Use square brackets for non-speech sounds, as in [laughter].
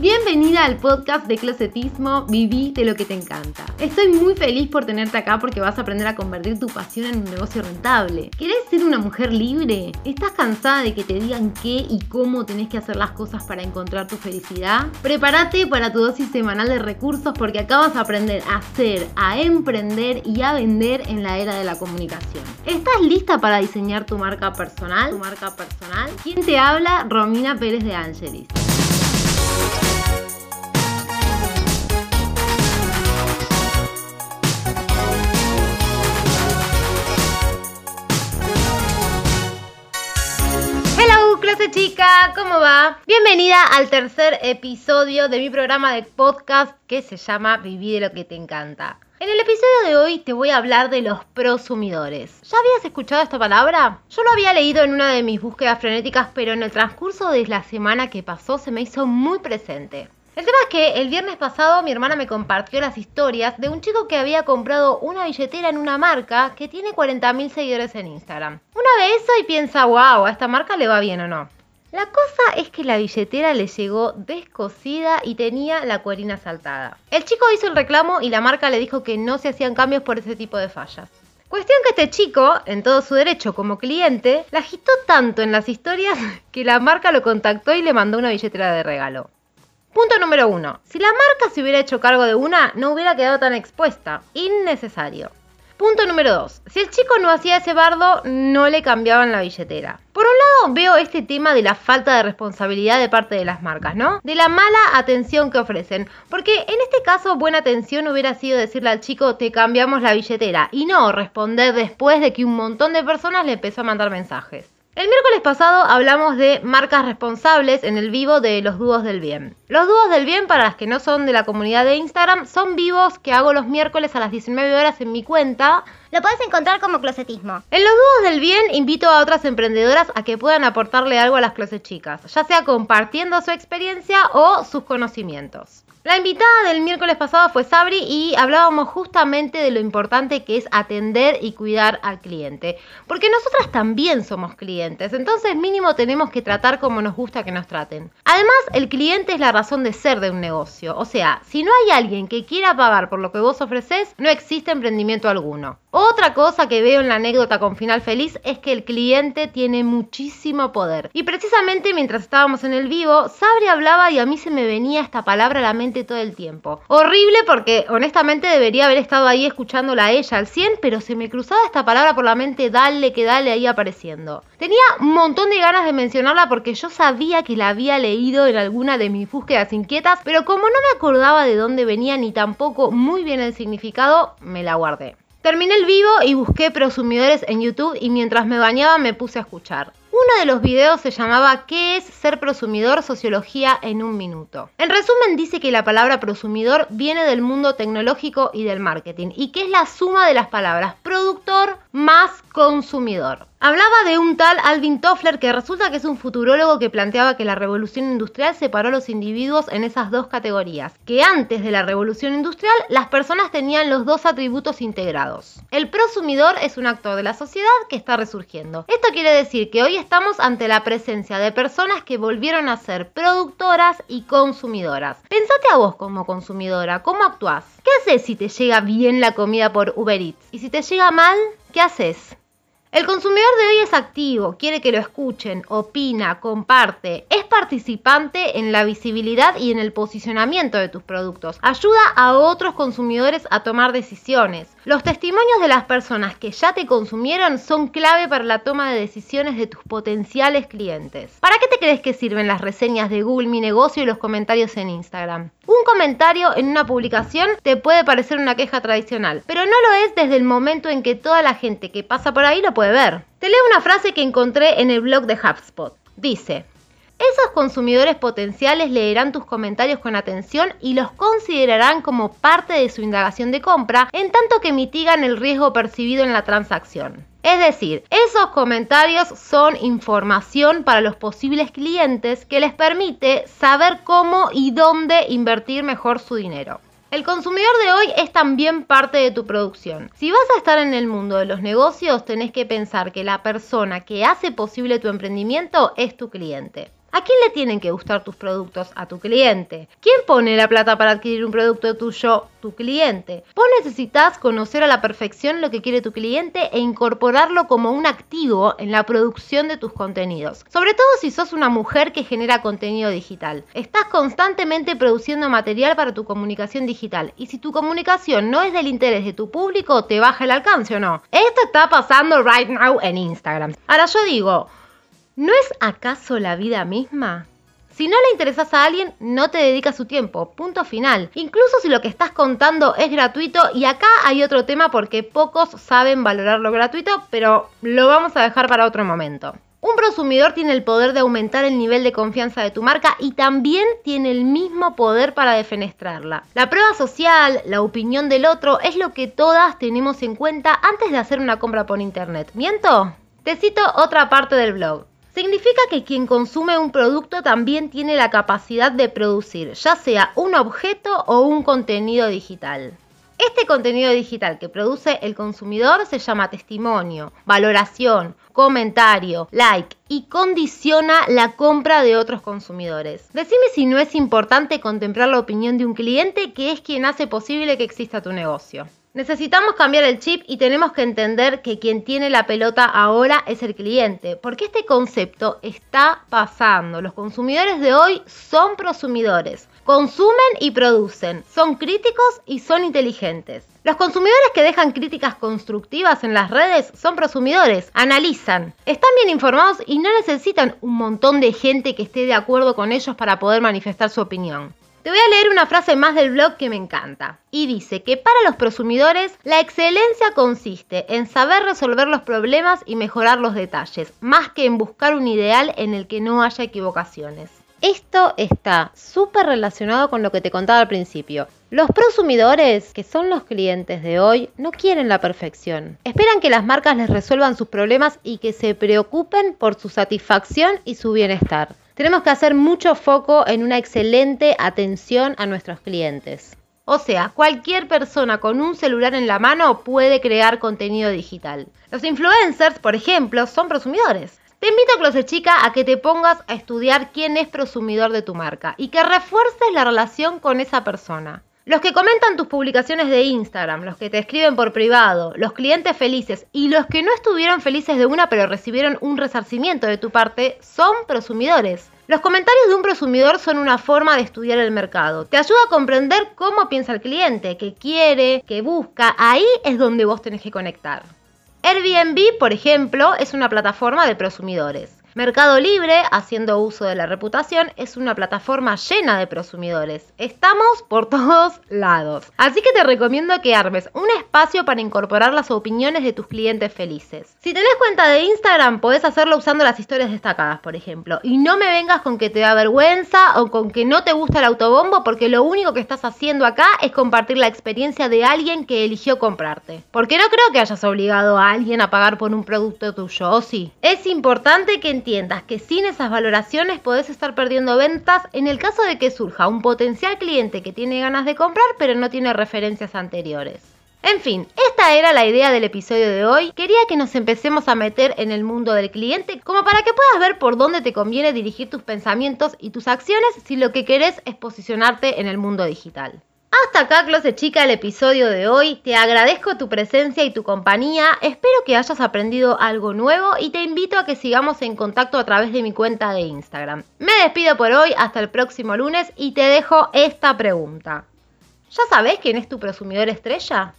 Bienvenida al podcast de Closetismo, viví de lo que te encanta. Estoy muy feliz por tenerte acá porque vas a aprender a convertir tu pasión en un negocio rentable. ¿Querés ser una mujer libre? ¿Estás cansada de que te digan qué y cómo tenés que hacer las cosas para encontrar tu felicidad? Prepárate para tu dosis semanal de recursos porque acá vas a aprender a hacer, a emprender y a vender en la era de la comunicación. ¿Estás lista para diseñar tu marca personal? ¿Tu marca personal? ¿Quién te habla? Romina Pérez de Angelis. Bienvenida al tercer episodio de mi programa de podcast que se llama Vivir de lo que te encanta. En el episodio de hoy te voy a hablar de los prosumidores. ¿Ya habías escuchado esta palabra? Yo lo había leído en una de mis búsquedas frenéticas, pero en el transcurso de la semana que pasó se me hizo muy presente. El tema es que el viernes pasado mi hermana me compartió las historias de un chico que había comprado una billetera en una marca que tiene 40.000 seguidores en Instagram. Una ve eso y piensa, wow, a esta marca le va bien o no. La cosa es que la billetera le llegó descosida y tenía la cuerina saltada. El chico hizo el reclamo y la marca le dijo que no se hacían cambios por ese tipo de fallas. Cuestión que este chico, en todo su derecho como cliente, la agitó tanto en las historias [laughs] que la marca lo contactó y le mandó una billetera de regalo. Punto número uno. Si la marca se hubiera hecho cargo de una, no hubiera quedado tan expuesta. Innecesario. Punto número 2. Si el chico no hacía ese bardo, no le cambiaban la billetera. Por un lado veo este tema de la falta de responsabilidad de parte de las marcas, ¿no? De la mala atención que ofrecen. Porque en este caso buena atención hubiera sido decirle al chico te cambiamos la billetera y no responder después de que un montón de personas le empezó a mandar mensajes. El miércoles pasado hablamos de marcas responsables en el vivo de los dúos del bien. Los dúos del bien, para las que no son de la comunidad de Instagram, son vivos que hago los miércoles a las 19 horas en mi cuenta. Lo puedes encontrar como closetismo. En los dúos del bien invito a otras emprendedoras a que puedan aportarle algo a las closet chicas, ya sea compartiendo su experiencia o sus conocimientos. La invitada del miércoles pasado fue Sabri y hablábamos justamente de lo importante que es atender y cuidar al cliente. Porque nosotras también somos clientes, entonces mínimo tenemos que tratar como nos gusta que nos traten. Además, el cliente es la razón de ser de un negocio. O sea, si no hay alguien que quiera pagar por lo que vos ofreces, no existe emprendimiento alguno. Otra cosa que veo en la anécdota con final feliz es que el cliente tiene muchísimo poder. Y precisamente mientras estábamos en el vivo, Sabri hablaba y a mí se me venía esta palabra a la mente todo el tiempo. Horrible porque honestamente debería haber estado ahí escuchándola a ella al 100, pero se me cruzaba esta palabra por la mente, dale que dale ahí apareciendo. Tenía un montón de ganas de mencionarla porque yo sabía que la había leído en alguna de mis búsquedas inquietas, pero como no me acordaba de dónde venía ni tampoco muy bien el significado, me la guardé. Terminé el vivo y busqué prosumidores en YouTube y mientras me bañaba me puse a escuchar. Uno de los videos se llamaba ¿Qué es ser prosumidor? Sociología en un minuto. En resumen dice que la palabra prosumidor viene del mundo tecnológico y del marketing y que es la suma de las palabras productor más consumidor. Hablaba de un tal Alvin Toffler que resulta que es un futurólogo que planteaba que la revolución industrial separó a los individuos en esas dos categorías, que antes de la revolución industrial las personas tenían los dos atributos integrados. El prosumidor es un actor de la sociedad que está resurgiendo. Esto quiere decir que hoy estamos ante la presencia de personas que volvieron a ser productoras y consumidoras. Pensate a vos como consumidora, ¿cómo actuás? ¿Qué haces si te llega bien la comida por Uber Eats? ¿Y si te llega mal, qué haces? El consumidor de hoy es activo, quiere que lo escuchen, opina, comparte, es participante en la visibilidad y en el posicionamiento de tus productos, ayuda a otros consumidores a tomar decisiones. Los testimonios de las personas que ya te consumieron son clave para la toma de decisiones de tus potenciales clientes. ¿Para qué te crees que sirven las reseñas de Google Mi Negocio y los comentarios en Instagram? Un comentario en una publicación te puede parecer una queja tradicional, pero no lo es desde el momento en que toda la gente que pasa por ahí lo puede ver. Te leo una frase que encontré en el blog de HubSpot. Dice, esos consumidores potenciales leerán tus comentarios con atención y los considerarán como parte de su indagación de compra en tanto que mitigan el riesgo percibido en la transacción. Es decir, esos comentarios son información para los posibles clientes que les permite saber cómo y dónde invertir mejor su dinero. El consumidor de hoy es también parte de tu producción. Si vas a estar en el mundo de los negocios, tenés que pensar que la persona que hace posible tu emprendimiento es tu cliente. ¿A quién le tienen que gustar tus productos? A tu cliente. ¿Quién pone la plata para adquirir un producto tuyo? Tu cliente. Vos necesitas conocer a la perfección lo que quiere tu cliente e incorporarlo como un activo en la producción de tus contenidos. Sobre todo si sos una mujer que genera contenido digital. Estás constantemente produciendo material para tu comunicación digital y si tu comunicación no es del interés de tu público, te baja el alcance o no. Esto está pasando right now en Instagram. Ahora yo digo, ¿no es acaso la vida misma? Si no le interesas a alguien, no te dedica su tiempo. Punto final. Incluso si lo que estás contando es gratuito, y acá hay otro tema porque pocos saben valorar lo gratuito, pero lo vamos a dejar para otro momento. Un prosumidor tiene el poder de aumentar el nivel de confianza de tu marca y también tiene el mismo poder para defenestrarla. La prueba social, la opinión del otro, es lo que todas tenemos en cuenta antes de hacer una compra por internet. ¿Miento? Te cito otra parte del blog. Significa que quien consume un producto también tiene la capacidad de producir, ya sea un objeto o un contenido digital. Este contenido digital que produce el consumidor se llama testimonio, valoración, comentario, like y condiciona la compra de otros consumidores. Decime si no es importante contemplar la opinión de un cliente que es quien hace posible que exista tu negocio. Necesitamos cambiar el chip y tenemos que entender que quien tiene la pelota ahora es el cliente, porque este concepto está pasando. Los consumidores de hoy son prosumidores, consumen y producen, son críticos y son inteligentes. Los consumidores que dejan críticas constructivas en las redes son prosumidores, analizan, están bien informados y no necesitan un montón de gente que esté de acuerdo con ellos para poder manifestar su opinión. Te voy a leer una frase más del blog que me encanta. Y dice que para los prosumidores la excelencia consiste en saber resolver los problemas y mejorar los detalles, más que en buscar un ideal en el que no haya equivocaciones. Esto está súper relacionado con lo que te contaba al principio. Los prosumidores, que son los clientes de hoy, no quieren la perfección. Esperan que las marcas les resuelvan sus problemas y que se preocupen por su satisfacción y su bienestar. Tenemos que hacer mucho foco en una excelente atención a nuestros clientes. O sea, cualquier persona con un celular en la mano puede crear contenido digital. Los influencers, por ejemplo, son prosumidores. Te invito, Closet Chica, a que te pongas a estudiar quién es prosumidor de tu marca y que refuerces la relación con esa persona. Los que comentan tus publicaciones de Instagram, los que te escriben por privado, los clientes felices y los que no estuvieron felices de una pero recibieron un resarcimiento de tu parte son prosumidores. Los comentarios de un prosumidor son una forma de estudiar el mercado. Te ayuda a comprender cómo piensa el cliente, qué quiere, qué busca. Ahí es donde vos tenés que conectar. Airbnb, por ejemplo, es una plataforma de prosumidores. Mercado Libre, haciendo uso de la reputación, es una plataforma llena de prosumidores. Estamos por todos lados. Así que te recomiendo que armes un espacio para incorporar las opiniones de tus clientes felices. Si tenés cuenta de Instagram, podés hacerlo usando las historias destacadas, por ejemplo. Y no me vengas con que te da vergüenza o con que no te gusta el autobombo, porque lo único que estás haciendo acá es compartir la experiencia de alguien que eligió comprarte. Porque no creo que hayas obligado a alguien a pagar por un producto tuyo, ¿o sí? Es importante que entiendas que sin esas valoraciones podés estar perdiendo ventas en el caso de que surja un potencial cliente que tiene ganas de comprar pero no tiene referencias anteriores. En fin, esta era la idea del episodio de hoy. Quería que nos empecemos a meter en el mundo del cliente como para que puedas ver por dónde te conviene dirigir tus pensamientos y tus acciones si lo que querés es posicionarte en el mundo digital. Hasta acá, Closet Chica, el episodio de hoy. Te agradezco tu presencia y tu compañía. Espero que hayas aprendido algo nuevo y te invito a que sigamos en contacto a través de mi cuenta de Instagram. Me despido por hoy, hasta el próximo lunes y te dejo esta pregunta. ¿Ya sabes quién es tu prosumidor estrella?